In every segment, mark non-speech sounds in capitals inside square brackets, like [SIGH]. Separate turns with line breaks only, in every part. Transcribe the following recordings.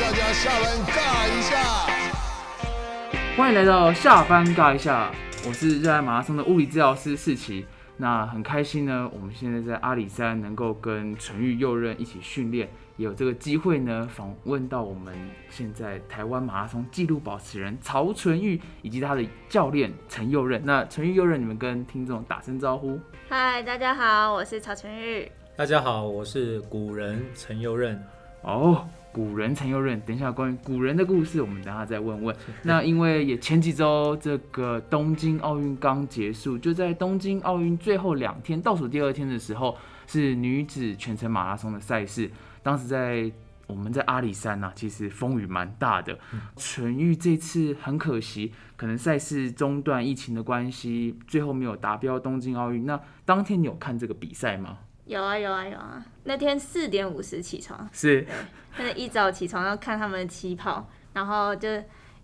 大家下班尬一下。
欢迎来到下班尬一下，我是热爱马拉松的物理治疗师世奇。那很开心呢，我们现在在阿里山能够跟纯玉右任一起训练，也有这个机会呢访问到我们现在台湾马拉松纪录保持人曹纯玉以及他的教练陈右任。那纯玉右任，你们跟听众打声招呼。
嗨，大家好，我是曹纯玉。
大家好，我是古人陈右任。
哦，古人陈佑任，等一下关于古人的故事，我们等下再问问。那因为也前几周这个东京奥运刚结束，就在东京奥运最后两天，倒数第二天的时候，是女子全程马拉松的赛事。当时在我们在阿里山呐、其实风雨蛮大的。纯玉这次很可惜，可能赛事中断，疫情的关系，最后没有达标东京奥运。那当天你有看这个比赛吗？
有啊有啊有啊，那天四点五十起床，
是。
真的一早起床要看他们的起跑，然后就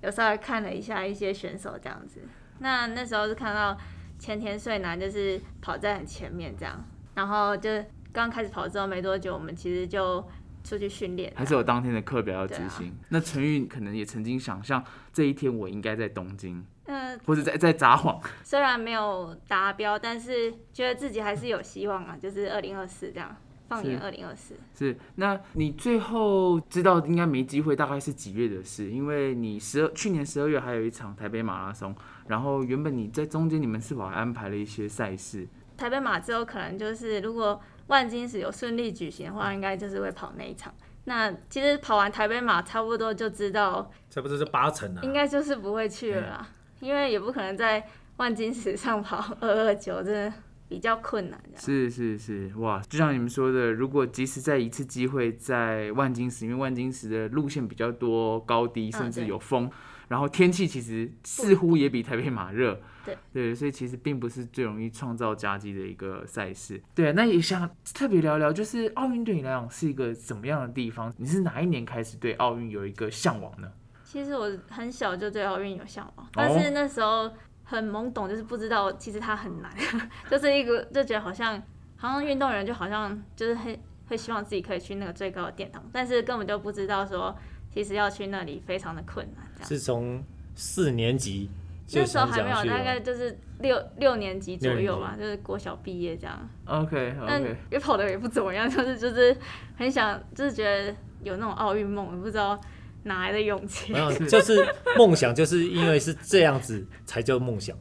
有稍微看了一下一些选手这样子。那那时候是看到前田穗男就是跑在很前面这样，然后就刚开始跑之后没多久，我们其实就出去训练，
还是有当天的课表要执行。那陈玉可能也曾经想象这一天我应该在东京，
嗯、
或者在在札幌。
虽然没有达标，但是觉得自己还是有希望啊，就是二零二四这样，放眼
是
二零二四。
是，那你最后知道应该没机会，大概是几月的事？因为你十二去年十二月还有一场台北马拉松，然后原本你在中间你们是否还安排了一些赛事？
台北马之后可能就是如果万金石有顺利举行的话，应该就是会跑那一场。那其实跑完台北马差不多就知道，
差不多是八成啊？
应该就是不会去了啦，因为也不可能在万金石上跑二二九，真的比较困难。
是是是，哇！就像你们说的，如果即使在一次机会在万金石，因为万金石的路线比较多高低，甚至有风，然后天气其实似乎也比台北马热。
对
对，所以其实并不是最容易创造佳绩的一个赛事。对，那也想特别聊聊，就是奥运对你来讲是一个怎么样的地方？你是哪一年开始对奥运有一个向往呢？
其实我很小就对奥运有向
哦
往，但是那时候很懵懂，就是不知道其实它很难，[LAUGHS] 就是一个就觉得好像好像运动员就好像就是很会希望自己可以去那个最高的殿堂，但是根本就不知道说其实要去那里非常的困难。这样
是从四年级就
那时候还没有，大概。就是六六年级左右吧，就是国小毕业这样。
OK
但
OK，
也跑的也不怎么样，就是就是很想，就是觉得有那种奥运梦，也不知道哪来的勇气
没。有，[LAUGHS] 就是梦想，就是因为是这样子才叫梦想，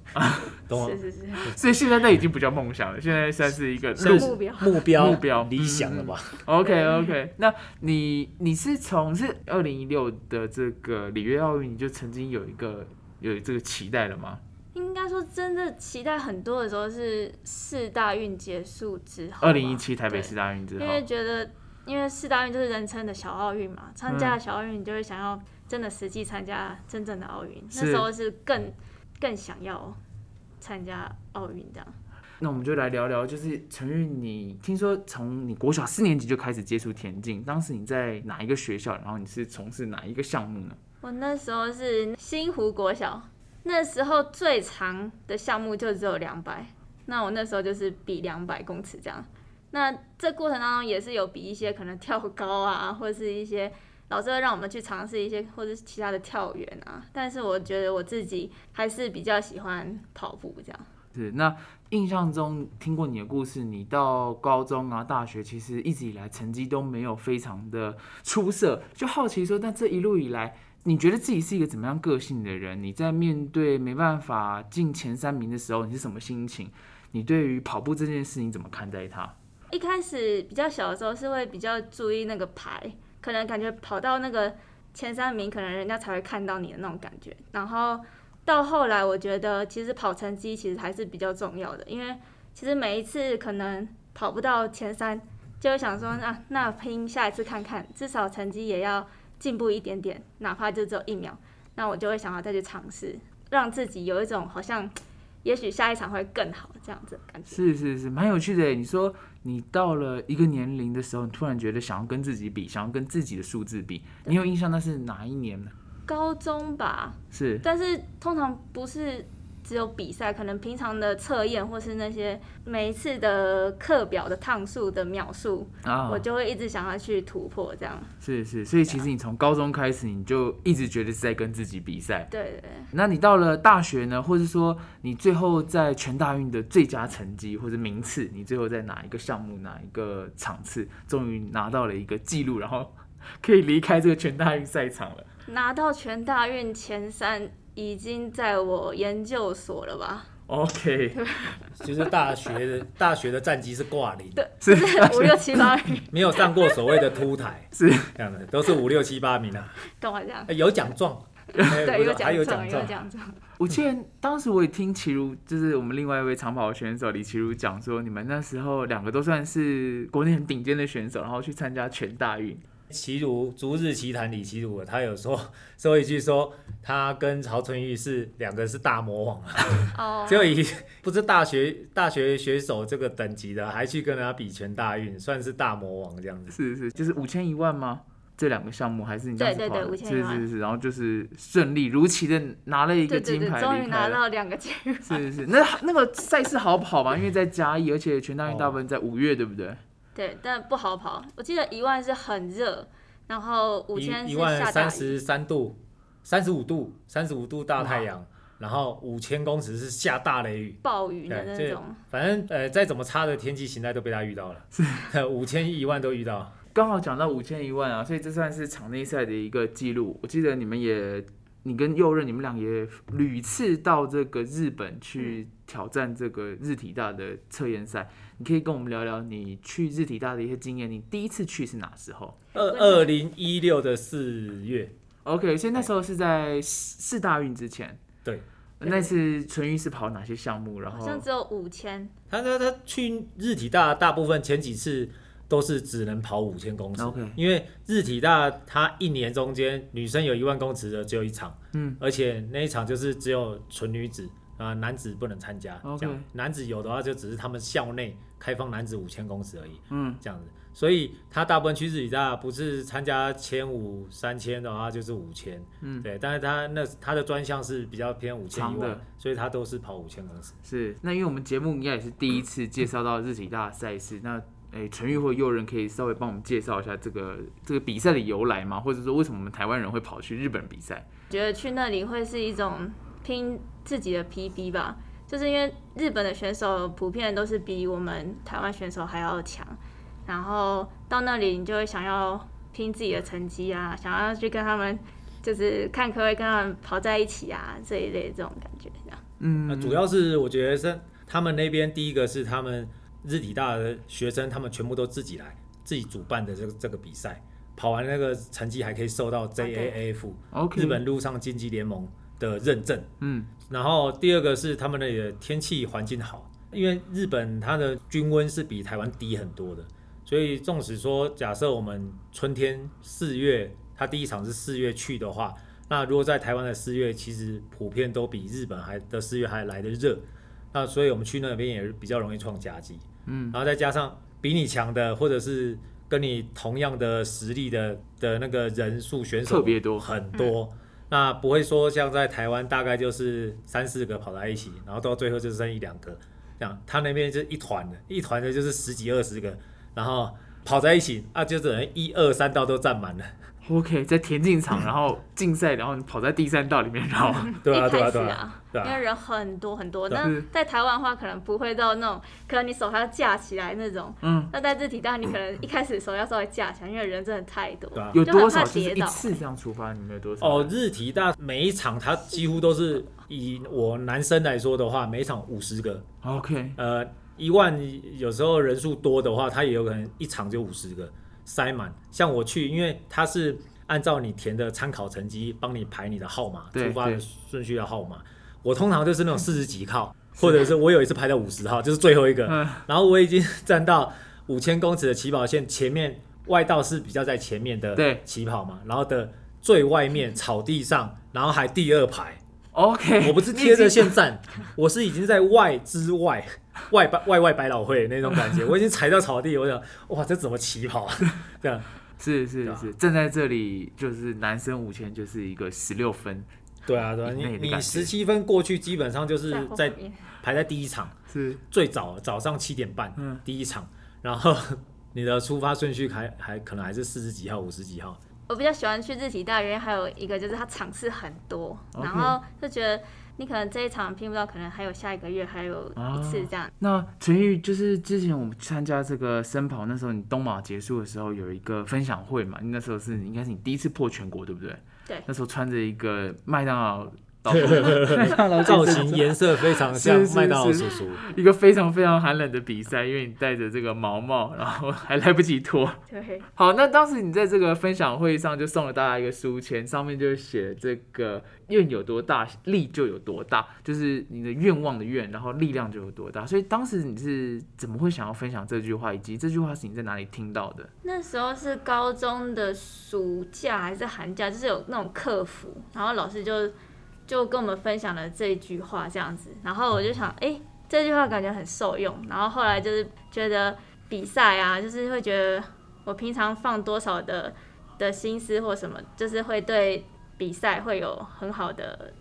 懂吗
是？是是，
所以现在那已经不叫梦想了，现在算是一个
目标
目标
目标
理想了吧
？OK OK，那你你是从是二零一六的这个里约奥运，你就曾经有一个有这个期待了吗？
应该说真的期待很多的时候是四大运结束之后吧，
二零一七台北四大运之后
因，为觉得因为四大运就是人称的小奥运嘛，参加了小奥运，你就会想要真的实际参加真正的奥运，那时候是更更想要参加奥运这样。
那我们就来聊聊，就是陈玉，你听说从你国小四年级就开始接触田径，当时你在哪一个学校？然后你是从事哪一个项目呢？
我那时候是新湖国小，那时候最长的项目就只有两百，那我那时候就是比两百公尺这样。那这过程当中也是有比一些可能跳高啊，[LAUGHS] 或者是一些老师会让我们去尝试一些或者是其他的跳远啊。但是我觉得我自己还是比较喜欢跑步这样。
是那印象中听过你的故事，你到高中啊、大学，其实一直以来成绩都没有非常的出色，就好奇说，那这一路以来，你觉得自己是一个怎么样个性的人？你在面对没办法进前三名的时候，你是什么心情？你对于跑步这件事，你怎么看待它？
一开始比较小的时候是会比较注意那个牌，可能感觉跑到那个前三名，可能人家才会看到你的那种感觉。然后到后来，我觉得其实跑成绩其实还是比较重要的，因为其实每一次可能跑不到前三，就会想说那那拼下一次看看，至少成绩也要进步一点点，哪怕就只有一秒，那我就会想要再去尝试，让自己有一种好像也许下一场会更好这样子的感觉。
是是是，蛮有趣的。你说你到了一个年龄的时候，你突然觉得想要跟自己比，想要跟自己的数字比，你有印象那是哪一年呢？
高中吧，
是。
但是通常不是只有比赛，可能平常的测验或是那些每一次的课表的趟数的秒数，
啊
我，就会一直想要去突破这样。
是是，所以其实你从高中开始，你就一直觉得是在跟自己比赛。
对对对，
那你到了大学呢，或者说你最后在全大运的最佳成绩或者名次，你最后在哪一个项目、哪一个场次，终于拿到了一个记录，然后可以离开这个全大运赛场了。
拿到全大运前三已经在我研究所了吧
？OK，
就是大学的 [LAUGHS] 大学的战绩是挂零，
是
五六七八名，[LAUGHS]
没有上过所谓的凸台，[LAUGHS]
是
这样的，都是五六七八名啊，
干嘛这样？
哎有奖状，哎
对，有奖状，有
奖状，
奖状。
我记得当时我也听齐如，就是我们另外一位长跑选手李齐如讲说，你们那时候两个都算是国内很顶尖的选手，然后去参加全大运。
齐如逐日奇谈李齐如，他有说 [LAUGHS] 说一句说他跟曹春玉是两个是大魔王，
哦，[LAUGHS]
就以不是大学大学选手这个等级的，还去跟人家比全大运，算是大魔王这样子。
是是，就是五千一万吗？这两个项目还是你当时
对对对
跑的
5000一万
是是是，然后就是顺利如期的拿了一个
对对对，
金牌
终于拿。到两个金牌。
是是是，那 [LAUGHS] 那个赛事好跑吗？因为在嘉义，而且全大运大部分在五月，对不对？
对，但不好跑。我记得一万是很热，然后五千是
一一万
下大雨。
三十三度，三十五度，三十五度大太阳，然后五千公尺是下大雷雨。
暴雨的那种，
反正呃，再怎么差的天气形态都被他遇到了，五千一万都遇到。[LAUGHS]
刚好讲到五千一万啊，所以这算是场内赛的一个记录。我记得你们也，你跟右任，你们俩也屡次到这个日本去挑战这个日体大的测验赛。你可以跟我们聊聊你去日体大的一些经验。你第一次去是哪时候
二二零一六的四月
，？OK，所以那时候是在四四大运之前。
对，
那次纯玉是跑哪些项目？然后
好像只有五千。
他他他去日体大大部分前几次都是只能跑五千公尺
OK
因为日体大它一年中间女生有一万公尺的只有一场，
嗯，
而且那一场就是只有纯女子啊、男子不能参加
OK
这样男子有的话就只是他们校内开放男子五千公尺而已，
嗯，
这样子，所以他大部分去日体大不是参加千五、三千的话就是五千，
嗯
对，但是他那他的专项是比较偏五千一万，所以他都是跑五千公尺。
是，那因为我们节目应该也是第一次介绍到日体大的赛事，那哎，陈玉或右人可以稍微帮我们介绍一下这个这个比赛的由来吗？或者说为什么我们台湾人会跑去日本比赛？
觉得去那里会是一种拼自己的 PB 吧，就是因为日本的选手普遍都是比我们台湾选手还要强，然后到那里你就会想要拼自己的成绩啊，想要去跟他们就是看可不可以跟他们跑在一起啊这一类这种感觉，这样。
嗯
那主要是我觉得是他们那边第一个是他们日体大的学生，他们全部都自己来，自己主办的这个这个比赛，跑完那个成绩还可以受到 JAF、日本陆上竞技联盟的认证。
嗯
然后第二个是他们那里的天气环境好，因为日本它的均温是比台湾低很多的，所以纵使说假设我们春天四月，它第一场是四月去的话，那如果在台湾的四月，其实普遍都比日本还的四月还来的热，那所以我们去那边也比较容易创佳绩。
嗯，
然后再加上比你强的，或者是跟你同样的实力的的那个人数选手
特别多
很多。那不会说像在台湾大概就是三四个跑在一起，然后到最后就剩一两个，这样他那边就一团的，一团的就是十几二十个，然后跑在一起啊，就等于一二三道都占满了，
OK，在田径场，[LAUGHS] 然后竞赛，然后你跑在第三道里面绕。[LAUGHS]
对啊
一开始
对啊对啊
啊，
对啊，
因为人很多很多，
对
那在台湾的话，可能不会到那种，可能你手还要架起来那种。
嗯，
那在日体大，你可能一开始手要稍微架起来，因为人真的太多。
对啊。
有
就很
多少
跌倒
一次这样出发？你们有多少？
哦，日体大每一场它几乎都是以我男生来说的话，每一场五十个
，，OK，
呃，一万有时候人数多的话，它也有可能一场就五十个塞满。像我去，因为它是按照你填的参考成绩帮你排你的号码，出发的顺序的号码。我通常就是那种四十几号，或者是我有一次排到五十号，就是最后一个。
嗯
然后我已经站到五千公尺的起跑线前面，外道是比较在前面的
对
起跑嘛，然后的最外面草地上，然后还第二排。
，OK，
我不是贴着线站，[LAUGHS] 我是已经在外之外，外百外外百老汇那种感觉，[LAUGHS] 我已经踩到草地，我想，哇，这怎么起跑？啊？[LAUGHS] 这样，
是是是，站在这里就是男生五千就是一个十六分，
对啊，对啊，你你十七分过去，基本上就是在排在第一场，
是。
最早早上七点半，
嗯。
第一场，然后你的出发顺序还还可能还是四十几号、五十几号，
我比较喜欢去日体大，原因还有一个就是它场次很多然后就觉得你可能这一场拼不到，可能还有下一个月还有一次这样。
那陈玉就是之前我们参加这个森跑，那时候你东马结束的时候有一个分享会嘛，那时候是应该是你第一次破全国，对不对？
对
那时候穿着一个麦当劳导麦当劳
造型颜色非常像麦当劳叔叔。
一个非常非常寒冷的比赛，因为你戴着这个毛帽，然后还来不及脱。
对，
好，那当时你在这个分享会上就送了大家一个书签，上面就写这个愿有多大，力就有多大，就是你的愿望的愿，然后力量就有多大。所以当时你是怎么会想要分享这句话，以及这句话是你在哪里听到的？
那时候是高中的暑假还是寒假，就是有那种客服，然后老师就就跟我们分享了这一句话这样子，然后我就想，哎、这句话感觉很受用，然后后来就是觉得比赛啊，就是会觉得我平常放多少的的心思或什么，就是会对比赛会有很好的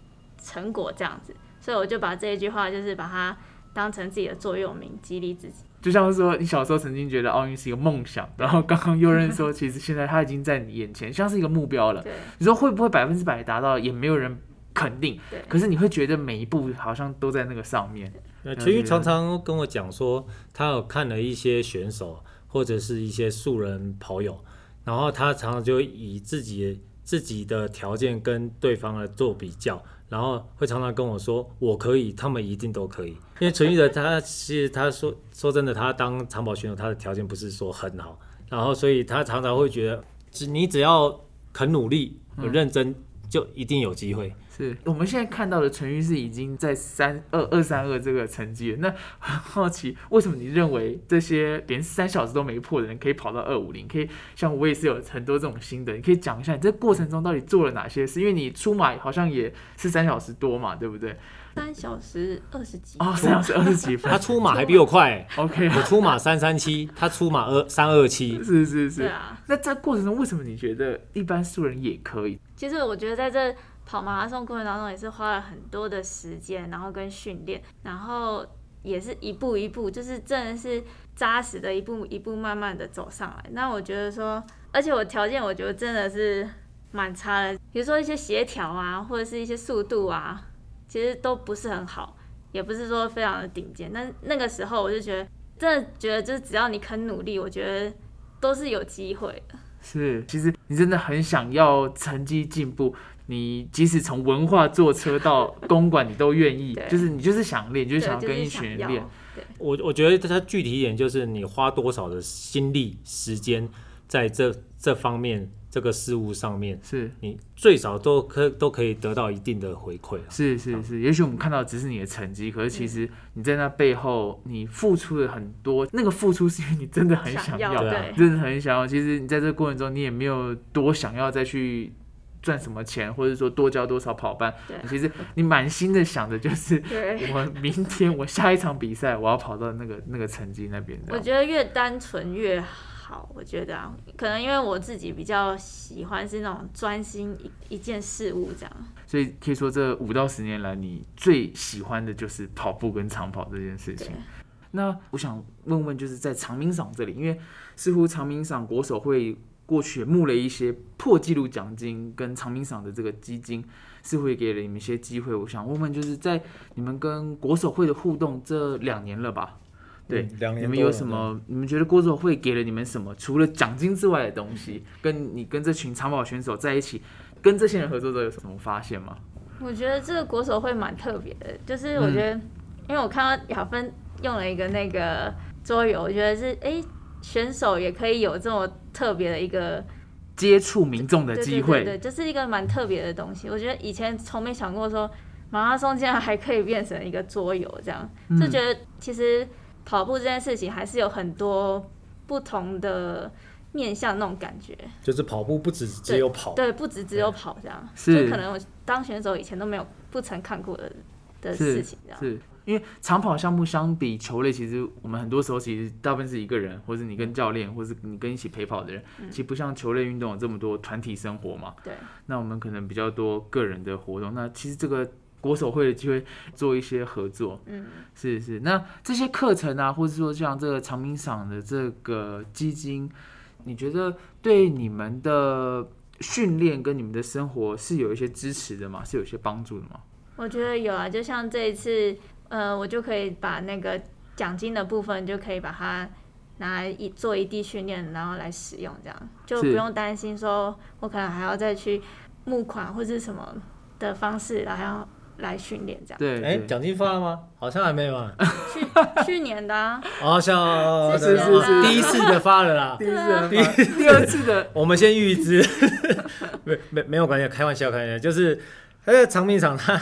成果这样子，所以我就把这一句话就是把它当成自己的座右铭，激励自己。
就像是说，你小时候曾经觉得奥运是一个梦想，然后刚刚又认说，其实现在它已经在你眼前，像是一个目标了。[LAUGHS]
对。
你说会不会百分之百达到，也没有人肯定。可是你会觉得每一步好像都在那个上面。
那陈玉常常跟我讲说，他有看了一些选手或者是一些素人跑友，然后他常常就以自己自己的条件跟对方来做比较，然后会常常跟我说我可以，他们一定都可以。因为陈玉的他其实他说说真的，他当长跑选手，他的条件不是说很好，然后所以他常常会觉得，只你只要肯努力、有认真，就一定有机会。
是我们现在看到的陈玉是已经在三二二三二这个成绩了。那很好奇，为什么你认为这些连三小时都没破的人可以跑到二五零？可以像我也是有很多这种心得，你可以讲一下你这过程中到底做了哪些事？因为你出马好像也是三小时多嘛，对不对？
三小时二十几
哦，三小时二十几分
他。出马还比我快、
OK，
我出马三三七，他出马二三二七。
是是是。
对啊，
那这过程中为什么你觉得一般素人也可以？
其实我觉得在这跑马拉松过程当中，也是花了很多的时间，然后跟训练，然后也是一步一步，就是真的是扎实的一步一步慢慢的走上来。那我觉得说，而且我条件我觉得真的是蛮差的，比如说一些协调啊，或者是一些速度啊，其实都不是很好，也不是说非常的顶尖。但那个时候我就觉得，真的觉得就是只要你肯努力，我觉得都是有机会的。
是，其实你真的很想要成绩进步，你即使从文化坐车到公馆，你都愿意，就是你就是想练，就是想跟一群人练。
我我觉得它具体一点就是你花多少的心力、时间在这这方面这个事物上面，
是
你最少都可都可以得到一定的回馈啊。
是是是，也许我们看到只是你的成绩，可是其实你在那背后你付出了很多，那个付出是因为你真的很想要，
对
真的很想要。其实你在这个过程中，你也没有多想要再去赚什么钱，或者说多交多少跑班。
对
其实你满心的想的就是，[LAUGHS] 我明天我下一场比赛，我要跑到那个那个成绩那边。
我觉得越单纯越好。我觉得啊，可能因为我自己比较喜欢是那种专心一一件事物这样。
所以可以说，这五到十年来，你最喜欢的就是跑步跟长跑这件事情。那我想问问，就是在长鸣赏这里，因为似乎长鸣赏国手会过去也募了一些破纪录奖金，跟长鸣赏的这个基金，是会给了你们一些机会。我想问问，就是在你们跟国手会的互动这两年了吧？对，
嗯两年
你们有什么？你们觉得国手会给了你们什么？除了奖金之外的东西，跟你跟这群长跑选手在一起，跟这些人合作都有什么发现吗？
我觉得这个国手会蛮特别的，就是我觉得，因为我看到雅芬用了一个那个桌游，我觉得是哎、诶选手也可以有这么特别的一个
接触民众的机会，
对对对，就是一个蛮特别的东西。我觉得以前从没想过说马拉松竟然还可以变成一个桌游，这样
嗯。
就觉得其实跑步这件事情还是有很多不同的面向那种感觉。
就是跑步不只只有跑，
对，不止只有跑这样，就可能我当选手以前都没有不曾看过的的事情这样。
是因为长跑项目相比球类，其实我们很多时候其实大部分是一个人，或者你跟教练，或者你跟一起陪跑的人，其实不像球类运动有这么多团体生活嘛。
对，
那我们可能比较多个人的活动。那其实这个国手会的机会做一些合作，
嗯，
是是。那这些课程啊，或者说像这个长明赏的这个基金，你觉得对你们的训练跟你们的生活是有一些支持的吗？是有一些帮助的吗？
我觉得有啊，就像这一次，呃，我就可以把那个奖金的部分就可以把它拿来一做一地训练，然后来使用，这样就不用担心说我可能还要再去募款或者什么的方式，然后来训练这样。
对，
哎，奖金发了吗？好像还没有啊。
去去年的、啊，
好 [LAUGHS] 像
是是是
第一次的发了啦 [LAUGHS]
第。一次
对啊
的 [LAUGHS] 第二次的
我们先预支，没没没有关系，开玩笑，开玩笑，就是那个长命场他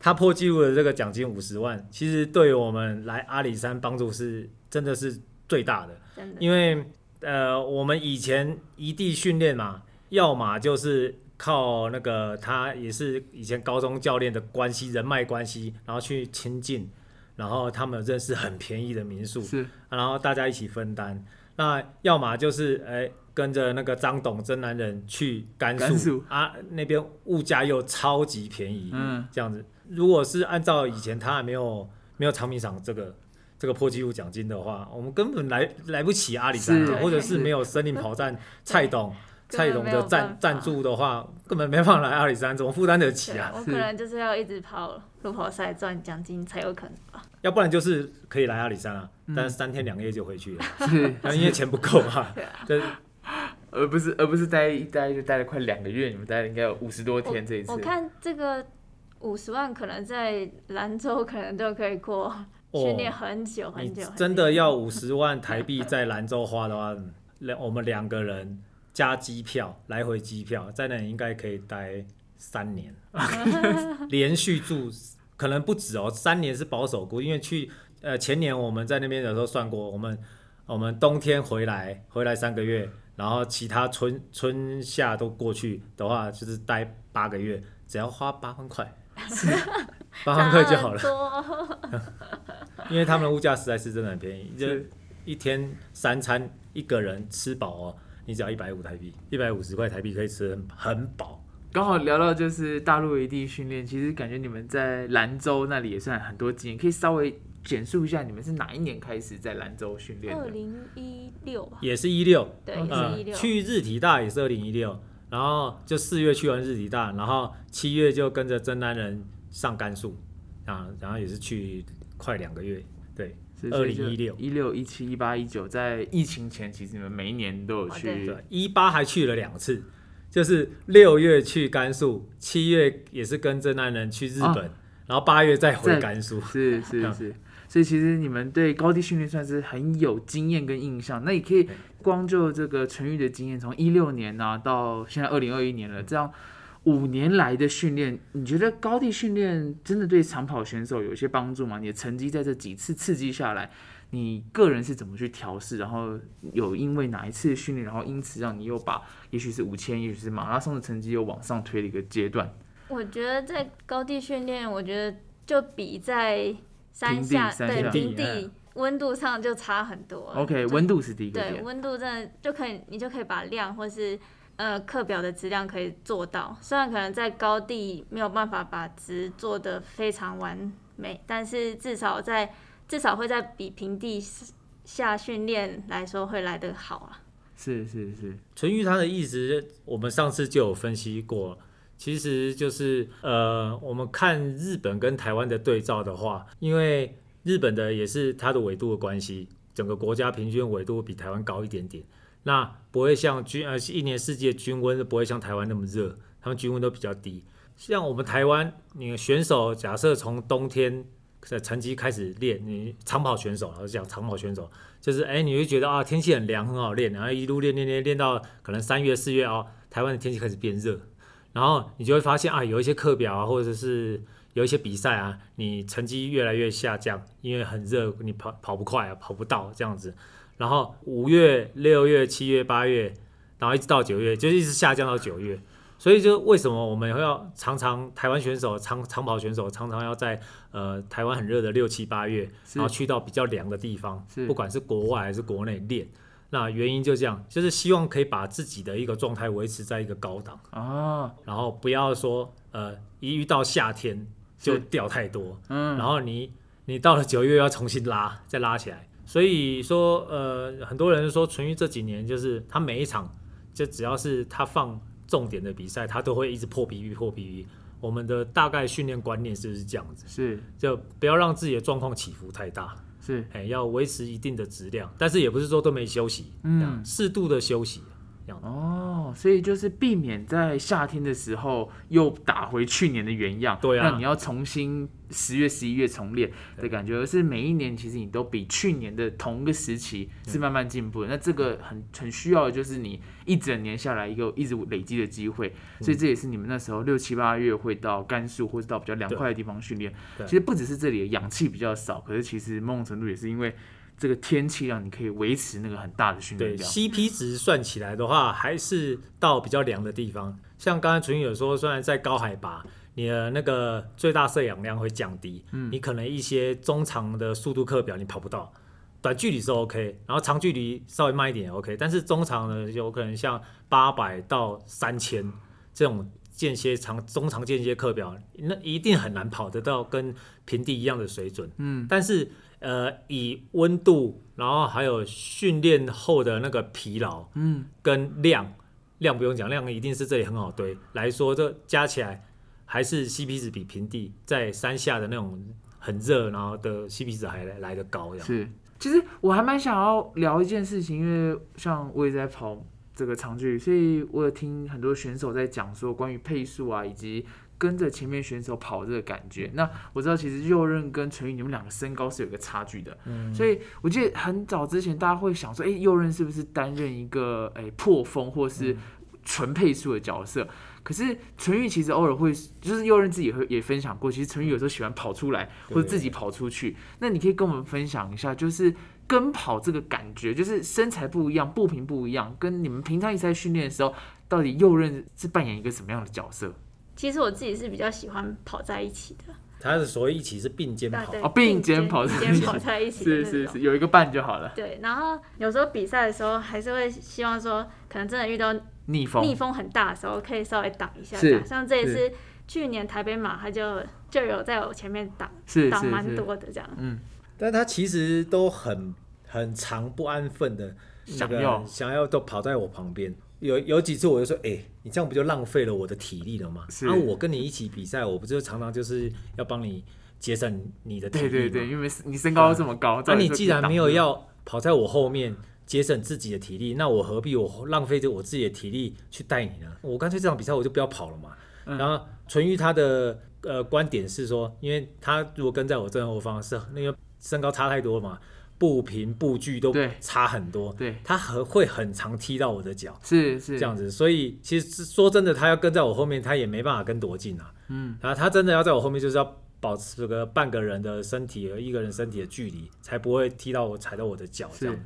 他破纪录的这个奖金五十万，其实对于我们来阿里山帮助是真的是最大的，
的。
因为呃我们以前异地训练嘛，要么就是靠那个他也是以前高中教练的关系人脉关系，然后去亲近，然后他们认识很便宜的民宿，
是
然后大家一起分担。那要么就是哎、跟着那个张董真男人去甘肃
甘肃
啊，那边物价又超级便宜，
嗯
这样子。如果是按照以前他还没有没有长明赏这个这个破纪录奖金的话，我们根本来来不起阿里山、
是
啊，或者是没有森林跑站蔡董 [LAUGHS] 蔡董
根本没有
的赞赞助的话，根本没办法来阿里山，怎么负担得起啊？[LAUGHS]
我可能就是要一直跑路跑赛赚奖金才有可能吧。
要不然就是可以来阿里山啊，
嗯
但是三天两夜就回去了，[LAUGHS] 因为钱不够嘛。
对啊，
而不是而不是待一待就待了快两个月，你们待了应该有五十多天这一次
我。看这个五十万可能在兰州可能都可以过
哦
训练很久很久。很久
真的要五十万台币在兰州花的话，两我们两个人加机票来回机票，在那里应该可以待三年，[LAUGHS] 连续住可能不止哦，三年是保守估，因为去呃前年我们在那边的时候算过，我们我们冬天回来回来三个月，然后其他春春夏都过去的话，就是待八个月，只要花八万块，八万块就好了。[LAUGHS] 因为他们的物价实在是真的很便宜，就一天三餐一个人吃饱哦，你只要一百五台币，一百五十块台币可以吃很很饱。
刚好聊到就是大陆一地训练，其实感觉你们在兰州那里也算很多经验，可以稍微简述一下你们是哪一年开始在兰州训练的？
二零一六吧，
也是一六，
对，也是
嗯
一，六。
去日体大也是二零一六，然后就四月去完日体大，然后七月就跟着真男人上甘肃，啊，然后也是去快两个月，对二零
一六一六、一七、一八、一九，在疫情前，其实你们每一年都有
哦
去。
对，一八还去了两次，就是六月去甘肃，七月也是跟真男人去日本，然后八月再回甘肃。
是是
嗯
是，[LAUGHS] 所以其实你们对高地训练算是很有经验跟印象。那也可以光就这个陈玉的经验，从一六年呢、到现在二零二一年了，这样五年来的训练，你觉得高地训练真的对长跑选手有一些帮助吗？你的成绩在这几次刺激下来，你个人是怎么去调试？然后有因为哪一次训练，然后因此让你又把也许是五千，也许是马拉松的成绩又往上推了一个阶段？
我觉得在高地训练，我觉得就比在山下对平
嗯
地温度上就差很多。
OK，温度是第一。
对温度真的就可以，你就可以把量或是呃课表的质量可以做到。虽然可能在高地没有办法把值做得非常完美，但是至少在至少会在比平地下训练来说会来得好啊。
是是是，
纯玉他的意思，我们上次就有分析过，其实就是呃，我们看日本跟台湾的对照的话，因为日本的也是它的纬度的关系，整个国家平均纬度比台湾高一点点，那不会像均呃一年四季的均温不会像台湾那么热，他们均温都比较低。像我们台湾，你选手假设从冬天的成绩开始练，你长跑选手，老实讲长跑选手。就是哎，你会觉得啊天气很凉，很好练，然后一路练练练练到可能三月四月哦，台湾的天气开始变热，然后你就会发现啊，有一些课表啊，或者是有一些比赛啊，你成绩越来越下降，因为很热，你跑跑不快啊，跑不到这样子。然后五月、六月、七月、八月，然后一直到九月，就一直下降到九月。所以就为什么我们要常常台湾选手长长跑选手常常要在呃台湾很热的六七八月，然后去到比较凉的地方，不管是国外还是国内练。那原因就这样，就是希望可以把自己的一个状态维持在一个高档，
啊，
然后不要说呃一遇到夏天就掉太多，
嗯，
然后你你到了九月要重新拉，再拉起来。所以说，呃，很多人说淳于这几年就是他每一场，就只要是他放重点的比赛，他都会一直破 PB 破 PB。我们的大概训练观念就是这样子，
是
就不要让自己的状况起伏太大，
是，
哎，要维持一定的质量，但是也不是说都没休息，
嗯。
嗯，适度的休息，这
哦，所以就是避免在夏天的时候又打回去年的原样，
对啊
那你要重新十月、十一月重练的感觉，而是每一年其实你都比去年的同一个时期是慢慢进步的。那这个很很需要的就是你一整年下来一个一直累积的机会，所以这也是你们那时候六七八月会到甘肃或者到比较凉快的地方训练。
对
其实不只是这里的氧气比较少，可是其实某种程度也是因为这个天气让你可以维持那个很大的训练
对
量。
CP 值算起来的话，还是到比较凉的地方。像刚才纯宇有说，虽然在高海拔，你的那个最大摄氧量会降低，
嗯
你可能一些中长的速度课表你跑不到，短距离是 OK，然后长距离稍微慢一点也 OK，但是中长呢，有可能像八百到三千这种间歇长中长间歇课表，那一定很难跑得到跟平地一样的水准。
嗯，
但是呃，以温度，然后还有训练后的那个疲劳，
嗯，
跟量，量不用讲，量一定是这里很好堆来说，这加起来还是 CP 值比平地在山下的那种很热，然后的 CP 值还来来得高，这样。
是，其实我还蛮想要聊一件事情，因为像我也在跑这个长距离，所以我有听很多选手在讲说关于配速啊，以及跟着前面选手跑这个感觉。那我知道其实右任跟陈宇你们两个身高是有一个差距的，
嗯，
所以我记得很早之前大家会想说，哎、右任是不是担任一个哎、破风或是纯配速的角色？可是陈宇其实偶尔会，就是右任自己也会也分享过，其实陈宇有时候喜欢跑出来或者自己跑出去。那你可以跟我们分享一下，就是跟跑这个感觉，就是身材不一样，步频不一样，跟你们平常一直在训练的时候，到底右任是扮演一个什么样的角色？
其实我自己是比较喜欢跑在一起的，
他的所谓一起是并肩跑，
对对，
哦并肩跑
并
在一起
肩跑在一起
是是是，有一个伴就好了。
对，然后有时候比赛的时候，还是会希望说，可能真的遇到
逆风，
逆风很大的时候，可以稍微挡一下。像这一次去年台北马，他就就有在我前面挡
是
挡蛮
是是，
多的这样。
嗯，
但他其实都很很长不安分的，
想要
想要都跑在我旁边。有有几次我就说，哎、你这样不就浪费了我的体力了吗？
是
啊，我跟你一起比赛，我不就常常就是要帮你节省你的体力吗？
对对对，因为你身高这么高，
那、你既然没有要跑在我后面节省自己的体力，那我何必我浪费着我自己的体力去带你呢？我干脆这场比赛我就不要跑了嘛。
嗯
然后纯玉他的呃观点是说，因为他如果跟在我正后方是那个身高差太多嘛，步频步距都差很多，
对，
他很会很常踢到我的脚。
是是
这样子，所以其实说真的，他要跟在我后面，他也没办法跟多近啊。
嗯，
然后他真的要在我后面，就是要保持个半个人的身体和一个人身体的距离，才不会踢到我、踩到我的脚这样。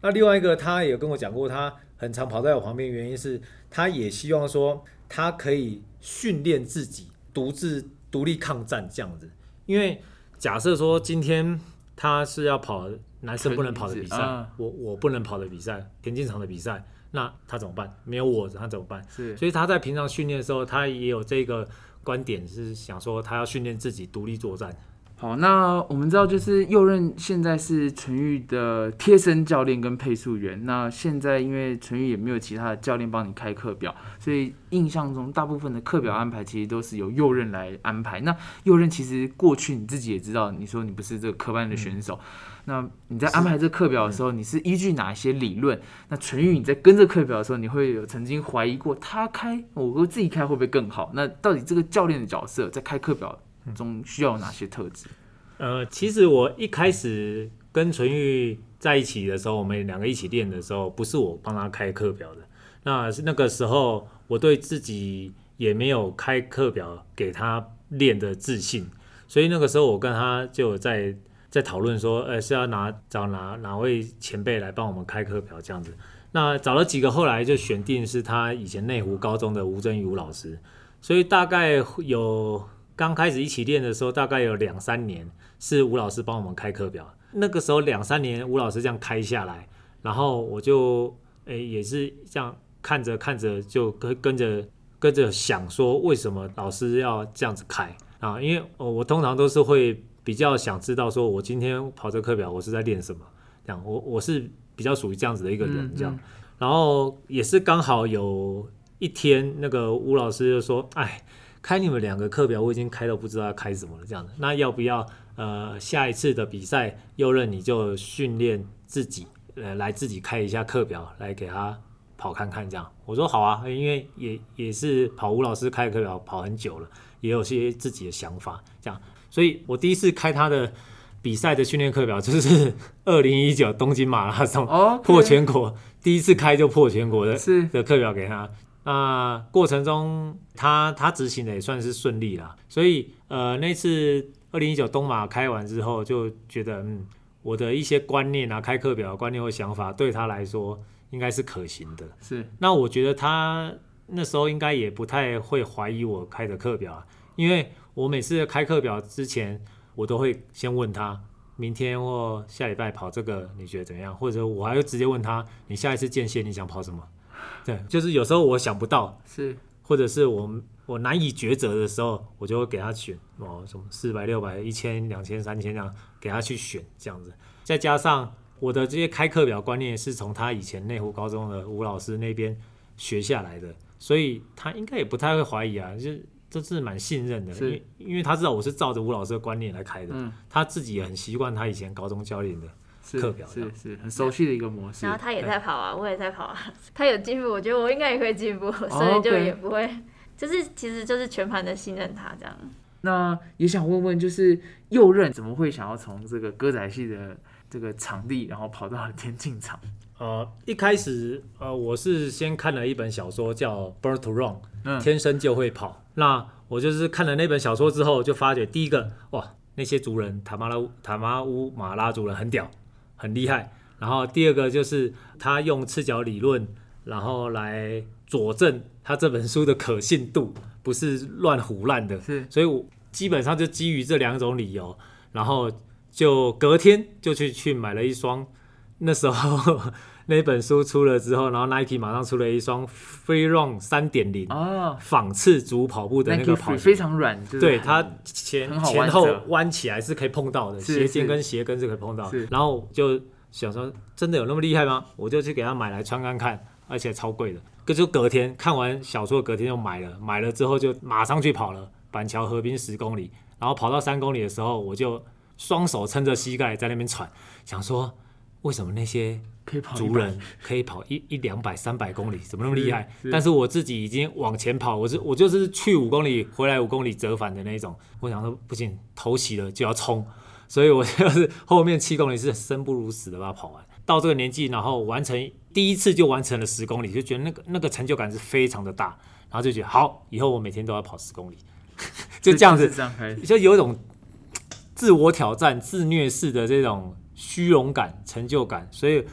那另外一个，他也跟我讲过，他很常跑在我旁边，原因是他也希望说，他可以训练自己独自独立抗战这样子。因为假设说今天他是要跑男生不能跑的比赛，
啊
我我不能跑的比赛，田径场的比赛，那他怎么办？没有我，他怎么办？
是
所以他在平常训练的时候，他也有这个观点，是想说他要训练自己独立作战。
好，那我们知道，就是右任现在是纯玉的贴身教练跟配速员。那现在因为纯玉也没有其他的教练帮你开课表，所以印象中大部分的课表安排其实都是由右任来安排。那右任其实过去你自己也知道，你说你不是这个科班的选手，那你在安排这课表的时候，你是依据哪些理论？那纯玉你在跟这课表的时候，你会有曾经怀疑过他开，我自己开会不会更好？那到底这个教练的角色在开课表中需要有哪些特质？
呃，其实我一开始跟纯玉在一起的时候，我们两个一起练的时候，不是我帮他开课表的。那是那个时候，我对自己也没有开课表给他练的自信，所以那个时候我跟他就在在讨论说，呃，是要拿找哪哪位前辈来帮我们开课表这样子。那找了几个，后来就选定是他以前内湖高中的吴真宇吴老师，所以大概有刚开始一起练的时候，大概有两三年是吴老师帮我们开课表。那个时候两三年，吴老师这样开下来，然后我就诶、也是这样看着看着就跟跟着跟着想说，为什么老师要这样子开啊？因为、呃我通常都是会比较想知道，说我今天跑这课表我是在练什么，这样我我是比较属于这样子的一个人，这样。然后也是刚好有一天，那个吴老师就说：“哎，开你们两个课表，我已经开到不知道要开什么了，这样的。那要不要呃下一次的比赛，右任你就训练自己，呃，来自己开一下课表，来给他跑看看这样。”我说好啊，因为也也是跑吴老师开课表跑很久了，也有些自己的想法这样，所以我第一次开他的。比赛的训练课表就是 [LAUGHS] 二零一九东京马拉松，
哦，
破全国，第一次开就破全国的
是
的课表给他。那过程中他他执行的也算是顺利啦，所以呃那次二零一九东马开完之后，就觉得嗯我的一些观念啊，开课表的观念或想法对他来说应该是可行的。
是
那我觉得他那时候应该也不太会怀疑我开的课表啊，因为我每次开课表之前，我都会先问他，明天或下礼拜跑这个你觉得怎么样？或者我还会直接问他，你下一次间歇你想跑什么？对，就是有时候我想不到，
是
或者是我我难以抉择的时候，我就会给他选哦，什么四百、六百、一千、两千、三千这样给他去选这样子。再加上我的这些开课表观念是从他以前内湖高中的吴老师那边学下来的，所以他应该也不太会怀疑啊，就是这是蛮信任的，因为因为他知道我是照着吴老师的观念来开的，
嗯
他自己也很习惯他以前高中教练的。
是
课表这样
是是很熟悉的一个模式
然后。他也在跑啊，我也在跑啊，他有进步，我觉得我应该也会进步，所以就也不会，就是其实就是全盘的信任他这样。
那也想问问，就是右任怎么会想要从这个歌仔戏的这个场地，然后跑到了田径场？
呃，一开始呃，我是先看了一本小说叫《Born to Run》，
嗯
天生就会跑。那我就是看了那本小说之后，就发觉第一个，哇，那些族人塔马拉乌塔马乌马拉族人很屌，很厉害。然后第二个就是他用赤脚理论，然后来佐证他这本书的可信度，不是乱胡乱的。
是
所以我基本上就基于这两种理由，然后就隔天就去去买了一双，那时候那本书出了之后，然后 Nike 马上出了一双 Free Run 三点零
啊
仿赤足跑步的那个跑鞋，
非常软，就是
对它前前后
弯
起来是可以碰到的，鞋尖跟鞋跟是可以碰到
是。
然后就想说，真的有那么厉害吗？我就去给他买来穿看看，而且超贵的。可就隔天看完小说，隔天就买了，买了之后就马上去跑了板桥河滨十公里，然后跑到三公里的时候，我就双手撑着膝盖在那边喘，想说为什么那些
可以跑100
族人可以跑一一两百、三百公里，怎么那么厉害？但是我自己已经往前跑，我是我就是去五公里，回来五公里折返的那一种。我想说不行，头起了就要冲，所以我就是后面七公里是生不如死的把它跑完。到这个年纪，然后完成第一次就完成了十公里，就觉得那个那个成就感是非常的大，然后就觉得好，以后我每天都要跑十公里，[LAUGHS] 就这样子
是，这样。
就有一种自我挑战、自虐式的这种虚荣感、成就感，所以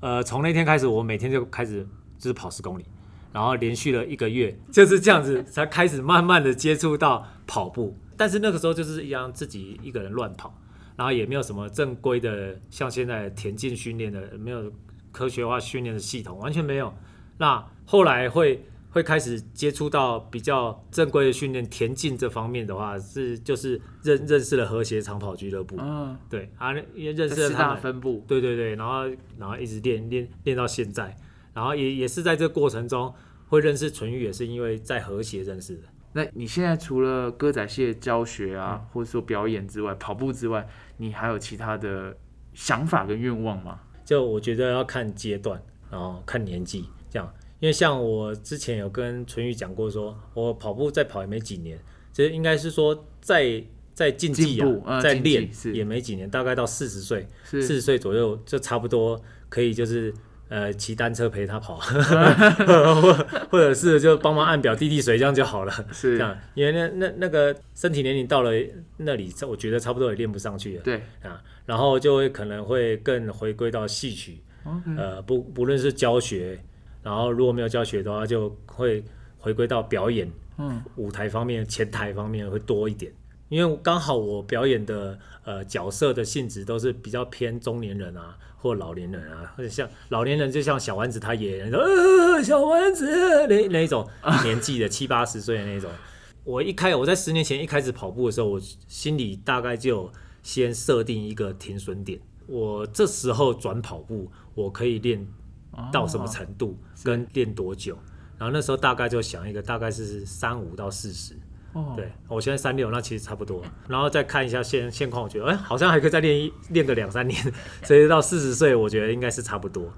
呃，从那天开始，我每天就开始就是跑十公里，然后连续了一个月，就是这样子才开始慢慢的接触到跑步。但是那个时候就是一样自己一个人乱跑，然后也没有什么正规的像现在田径训练的，没有科学化训练的系统，完全没有。那后来会会开始接触到比较正规的训练，田径这方面的话，是就是认认识了和谐长跑俱乐部，
嗯，
对啊，也认识了他们，
分部，
对对对，然后然后一直练练练到现在，然后也也是在这个过程中会认识纯玉，也是因为在和谐认识的。
那你现在除了歌仔戏的教学
嗯
啊，或者说表演之外，跑步之外，你还有其他的想法跟愿望吗？
就我觉得要看阶段，然后看年纪。因为像我之前有跟纯宇讲过说我跑步再跑也没几年，其实应该是说在在竞技啊，在练也没几年，大概到四十岁，四十岁左右就差不多可以就是呃骑单车陪他跑，[LAUGHS] 或或者是就帮忙按表递递水这样就好了。这
是，
样，因为那那那个身体年龄到了那里，我觉得差不多也练不上去了。
对，
啊，然后就会可能会更回归到戏曲呃，不不论是教学，然后如果没有教学的话，就会回归到表演
嗯，
舞台方面、前台方面会多一点。因为刚好我表演的呃角色的性质都是比较偏中年人啊，或老年人啊，或者像老年人就像小丸子他爷爷，呃小丸子那 [LAUGHS] 那一种年纪的七八十岁的那种。我一开我在十年前一开始跑步的时候，我心里大概就先设定一个停损点，我这时候转跑步，我可以练到什么程度，跟练多久。然后那时候大概就想一个，大概是三五到四十。
哦，
对，我现在三六，那其实差不多。然后再看一下现现况，我觉得哎，好像还可以再练一练个两三年，所以到四十岁，我觉得应该是差不多。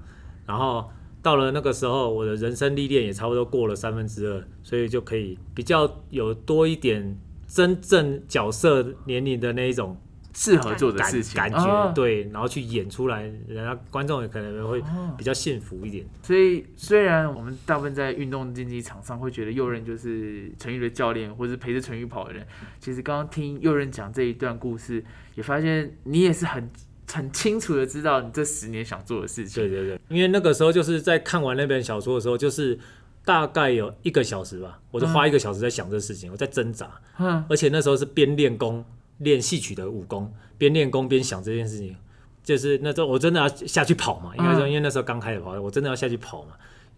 然后到了那个时候，我的人生历练也差不多过了三分之二，所以就可以比较有多一点真正角色年龄的那一种
适合做的事情，
感觉，
啊
对，然后去演出来，人家观众也可能会
哦。
比较幸福一点。
所以虽然我们大部分在运动竞技场上会觉得右任就是陈宇的教练，或是陪着陈宇跑的人，其实刚刚听右任讲这一段故事，也发现你也是很很清楚的知道你这十年想做的事情。
对对对，因为那个时候就是在看完那本小说的时候，就是大概有一个小时吧，我就花一个小时在想这事情，我在挣扎，
嗯，
而且那时候是边练功练戏曲的武功，边练功边想这件事情，就是那时候我真的要下去跑嘛，应该说
嗯
因为那时候刚开始跑，我真的要下去跑嘛。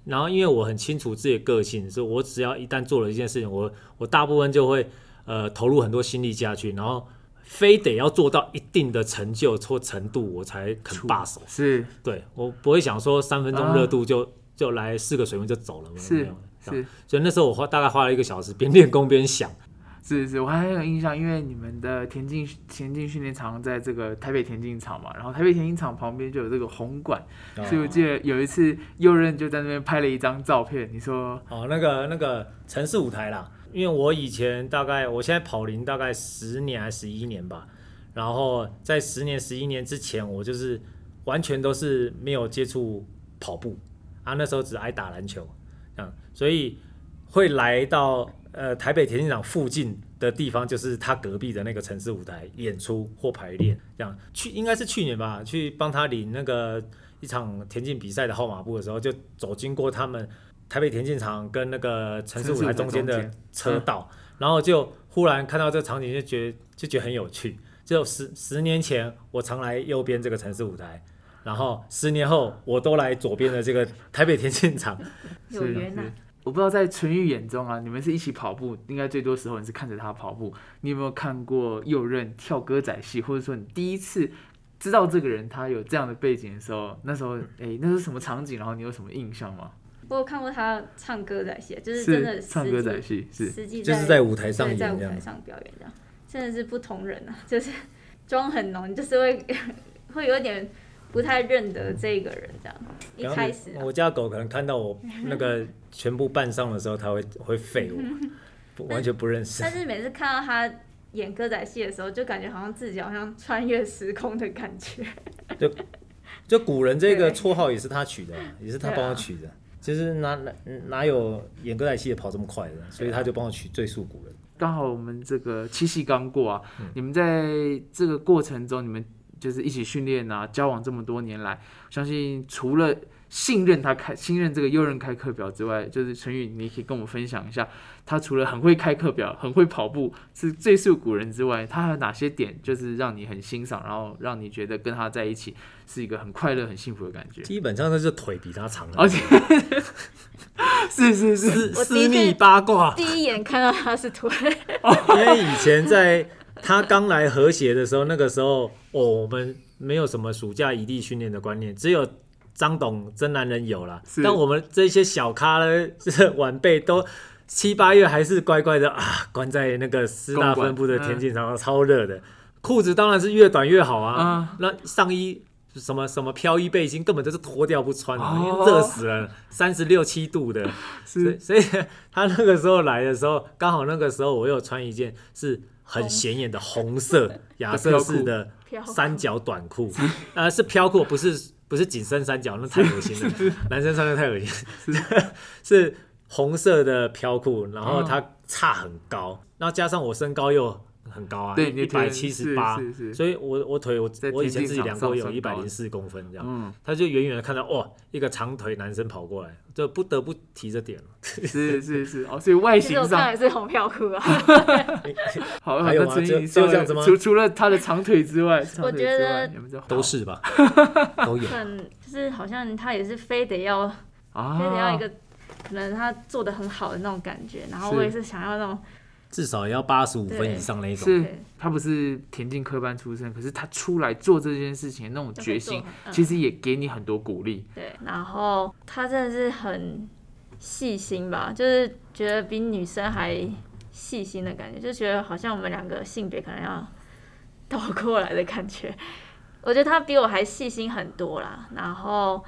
然后因为我很清楚自己的个性，所以我只要一旦做了一件事情，我我大部分就会呃投入很多心力下去，然后非得要做到一定的成就或程度，我才肯罢手。
是
对我不会想说三分钟热度就、就来四个水温就走了，没有没
是
有
是
所以那时候我花大概花了一个小时，边练功边想。
是是，我还很有印象，因为你们的田径田径训练场在这个台北田径场嘛，然后台北田径场旁边就有这个红馆，所以我记得有一次右任就在那边拍了一张照片，你说
哦，那个那个城市舞台啦，因为我以前大概我现在跑龄大概十年还十一年吧，然后在十年十一年之前，我就是完全都是没有接触跑步啊，那时候只爱打篮球，这样，所以会来到呃台北田径场附近的地方，就是他隔壁的那个城市舞台演出或排练，这样去应该是去年吧，去帮他领那个一场田径比赛的号码布的时候，就走经过他们台北田径场跟那个城市舞台中间的车道，然后就忽然看到这个场景，就觉得就觉得很有趣。就十十年前我常来右边这个城市舞台，然后十年后我都来左边的这个台北田径场。
是 [LAUGHS]
有缘呐、
是我不知道在纯玉眼中啊，你们是一起跑步，应该最多时候你是看着他跑步。你有没有看过右任跳歌仔戏，或者说你第一次知道这个人他有这样的背景的时候，那时候哎、那是什么场景？然后你有什么印象吗？
我有看过他唱歌仔戏，就是真的
唱歌仔戏是
实际
就是在舞台上
在舞台上表演这样，真的是不同人啊，就是妆很浓，就是会 [LAUGHS] 会有点不太认得这个人这样。一开始、啊、
我家狗可能看到我 [LAUGHS] 那个全部扮上的时候，它会会吠我，[LAUGHS] 不完全不认识
但。是每次看到他演歌仔戏的时候，就感觉好像自己好像穿越时空的感觉。[LAUGHS]
就就古人这个
对
绰号也是他取的啊，也是他帮我取的。其实哪哪哪有演歌仔戏的跑这么快的，所以他就帮我取最速古人。
刚好我们这个七夕刚过啊，
嗯
你们在这个过程中，你们就是一起训练啊，交往这么多年来，相信除了信任他开信任这个右任开课表之外，就是陈宇，你可以跟我们分享一下，他除了很会开课表、很会跑步，是最速古人之外，他还有哪些点就是让你很欣赏，然后让你觉得跟他在一起是一个很快乐、很幸福的感觉？
基本上就是腿比他长，
而且是是是，
私密八卦。[LAUGHS]
第一眼看到他是腿，[LAUGHS]
因为以前在他刚来和谐的时候，那个时候哦，我们没有什么暑假异地训练的观念，只有张董真男人有
了。
但我们这些小咖呢，这晚辈都七八月还是乖乖的啊，关在那个师大分部的田径场，超热的。裤子当然是越短越好啊，
啊
那上衣。什么什么飘逸背心根本就是脱掉不穿热死了，三十六七度的，[LAUGHS] 所以所以他那个时候来的时候，刚好那个时候我有穿一件是很显眼的红色 [LAUGHS] 亚瑟士的三角短裤，呃，是飘裤，不是不是紧身三角，那太恶心了，男生穿的太恶心，是。[LAUGHS] 红色的飘裤，然后它差很高，然后加上我身高又很高啊，
对，
一百七十八，所以我我腿我我以前自己量过有一百零四公分这样，
嗯，
他就远远的看到哇，一个长腿男生跑过来，就不得不提这点了。
是是是，哦，所以外形上
也是红票裤啊。
好，[LAUGHS] [LAUGHS]
还有吗？只有
那陈毅你
只有这样子吗？
除除了他的长腿之外，之
觉得
外有没有这
都是吧，都有。
很就是好像他也是非得要
啊，
非得要一个可能他做的很好的那种感觉，然后我也是想要那种
至少也要八十五分以上那一种。
是他不是田径科班出身，可是他出来做这件事情的那种决心，其实也给你很多鼓励。
对，然后他真的是很细心吧，就是觉得比女生还细心的感觉，就觉得好像我们两个性别可能要倒过来的感觉。[LAUGHS] 我觉得他比我还细心很多啦，然后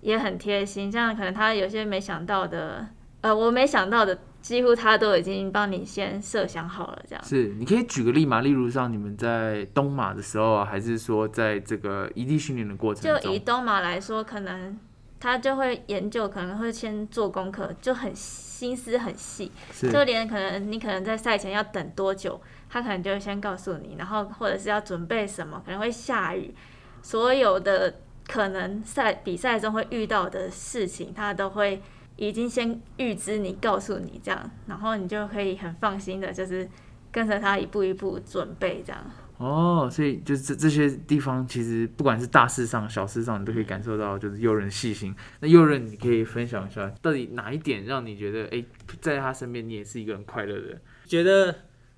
也很贴心，这样可能他有些没想到的，呃，我没想到的，几乎他都已经帮你先设想好了，这样。
是，你可以举个例嘛？例如像你们在东马的时候啊，还是说在这个异地训练的过程
就以，东马来说，可能他就会研究，可能会先做功课，就很心思很细，就连可能你可能在赛前要等多久，他可能就会先告诉你，然后或者是要准备什么，可能会下雨，所有的可能赛比赛中会遇到的事情，他都会已经先预知你，告诉你这样，然后你就可以很放心的，就是跟着他一步一步准备这样。
哦，所以就是这这些地方，其实不管是大事上、小事上，你都可以感受到，就是诱人细心。那诱人，你可以分享一下，到底哪一点让你觉得，哎、在他身边你也是一个很快乐的人？
觉得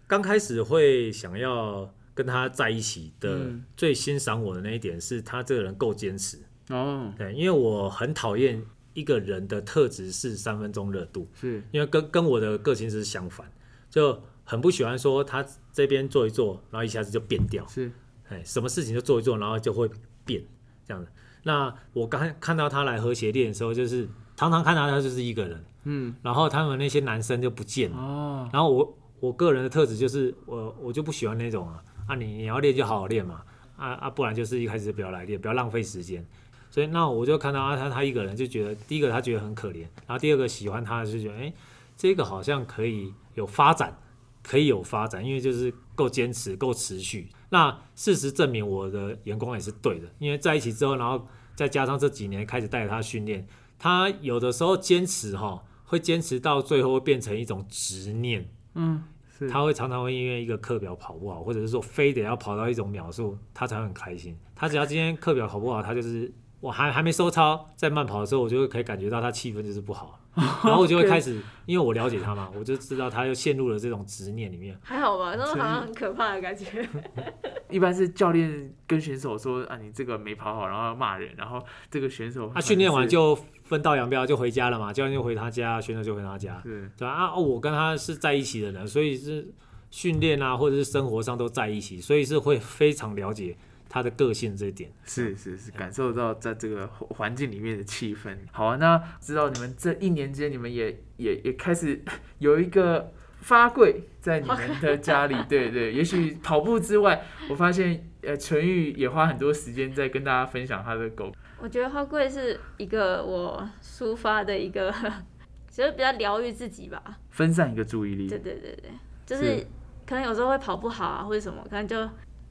刚开始会想要跟他在一起的，
嗯
最欣赏我的那一点是他这个人够坚持。
哦，
对，因为我很讨厌一个人的特质是三分钟热度，
是
因为跟跟我的个性是相反，就很不喜欢说他这边做一做，然后一下子就变掉。
是，
哎，什么事情就做一做，然后就会变这样的。那我刚看到他来和谐练的时候，就是常常看到他就是一个人，
嗯，
然后他们那些男生就不见了。
哦，
然后我我个人的特质就是我我就不喜欢那种啊啊你你要练就好好练嘛啊啊不然就是一开始就不要来练，不要浪费时间。所以那我就看到啊他他一个人就觉得第一个他觉得很可怜，然后第二个喜欢他的就觉得哎这个好像可以有发展，可以有发展，因为就是够坚持够持续。那事实证明我的眼光也是对的，因为在一起之后，然后再加上这几年开始带着他训练，他有的时候坚持哈，会坚持到最后会变成一种执念。
嗯，
他会常常会因为一个课表跑不好，或者是说非得要跑到一种秒数，他才会很开心。他只要今天课表跑不好，他就是我还还没收操，在慢跑的时候，我就会可以感觉到他气氛就是不好，[LAUGHS] 然后我就会开始，因为我了解他嘛，我就知道他又陷入了这种执念里面。
还好吧，那种好像很可怕的感觉。[LAUGHS]
一般是教练跟选手说啊，你这个没跑好，然后要骂人，然后这个选手
他训练完就分道扬镳，就回家了嘛，教练就回他家，选手就回他家，
是
对吧？啊，哦我跟他是在一起的人，所以是训练啊，或者是生活上都在一起，所以是会非常了解他的个性这一点。
是是是，感受到在这个环环境里面的气氛。好啊，那知道你们这一年间，你们也也也开始有一个发柜在你们的家里，[LAUGHS] 对对。也许跑步之外，我发现呃，纯玉也花很多时间在跟大家分享他的狗。
我觉得花柜是一个我抒发的一个，其 [LAUGHS] 实比较疗愈自己吧。
分散一个注意力
对，对对对，就是
是
可能有时候会跑不好啊，或者什么，可能就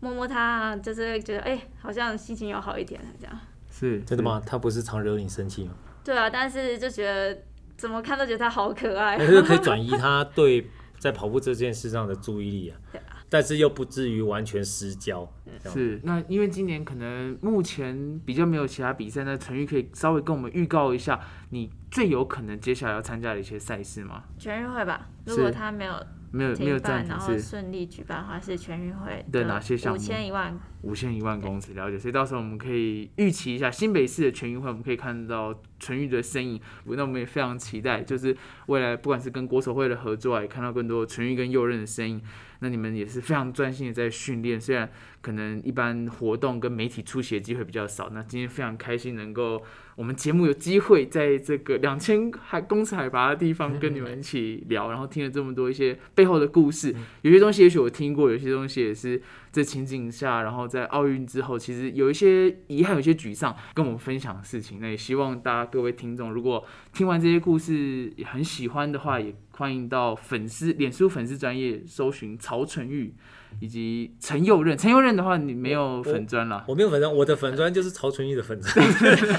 摸摸它啊，就是觉得哎、好像心情有好一点了这样。
是
真的？吗？他不是常惹你生气吗？
对啊，但是就觉得怎么看都觉得它好可爱
可。[LAUGHS] 是可以转移他对在跑步这件事上的注意力啊
对啊，
但是又不至于完全失焦。
是，那因为今年可能目前比较没有其他比赛，那陈玉可以稍微跟我们预告一下，你最有可能接下来要参加的一些赛事吗？
全运会吧，如果他没有
没有没有
停办，
暂停
然后
是
顺利举办的话，是全运会
的哪些项目
五千一万
五千一万公尺，了解。所以到时候我们可以预期一下新北市的全运会，我们可以看到纯玉的身影。那我们也非常期待，就是未来不管是跟国手会的合作啊，也看到更多纯玉跟右任的身影。那你们也是非常专心的在训练，虽然可能一般活动跟媒体出席的机会比较少。那今天非常开心能够我们节目有机会在这个两千海公尺海拔的地方跟你们一起聊，然后听了这么多一些背后的故事，有些东西也许我听过，有些东西也是这情景下，然后在奥运之后，其实有一些遗憾，有些沮丧，跟我们分享的事情。那也希望大家各位听众，如果听完这些故事也很喜欢的话，也欢迎到粉丝脸书粉丝专业搜寻曹纯玉以及陈佑任。陈佑任的话，你没有粉砖了。
我没有粉砖，我的粉砖就是曹纯玉的粉砖，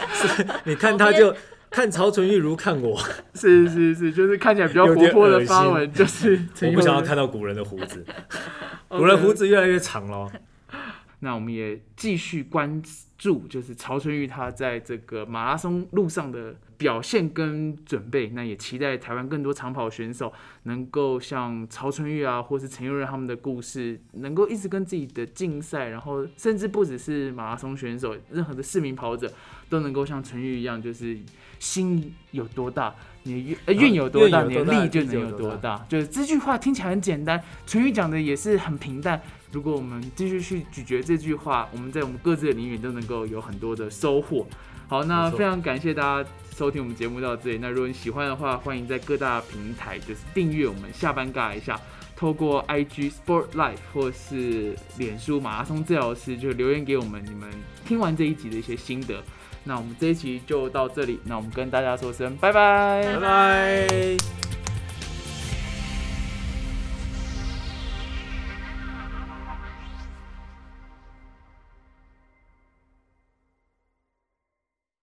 [LAUGHS] 你看他就 [LAUGHS] 看曹纯玉如看我，
是是是，就是看起来比较活泼的发文，[LAUGHS] 就是陈
我不想要。看到古人的胡子，古人胡子越来越长了。
那我们也继续关注，就是曹春玉他在这个马拉松路上的表现跟准备。那也期待台湾更多长跑选手能够像曹春玉啊，或是陈佑任他们的故事，能够一直跟自己的竞赛，然后甚至不只是马拉松选手，任何的市民跑者都能够像陈玉一样，就是心有多大。你的愿呃愿有多大，你的力就能有
多
大。就是这句话听起来很简单，陈玉讲的也是很平淡，如果我们继续去咀嚼这句话，我们在我们各自的领域都能够有很多的收获。好，那非常感谢大家收听我们节目到这里。那如果你喜欢的话，欢迎在各大平台就是订阅我们下班尬一下，透过 IG Sport Life 或是脸书马拉松治疗师就留言给我们你们听完这一集的一些心得。那我们这一集就到这里，那我们跟大家说声拜拜
拜拜。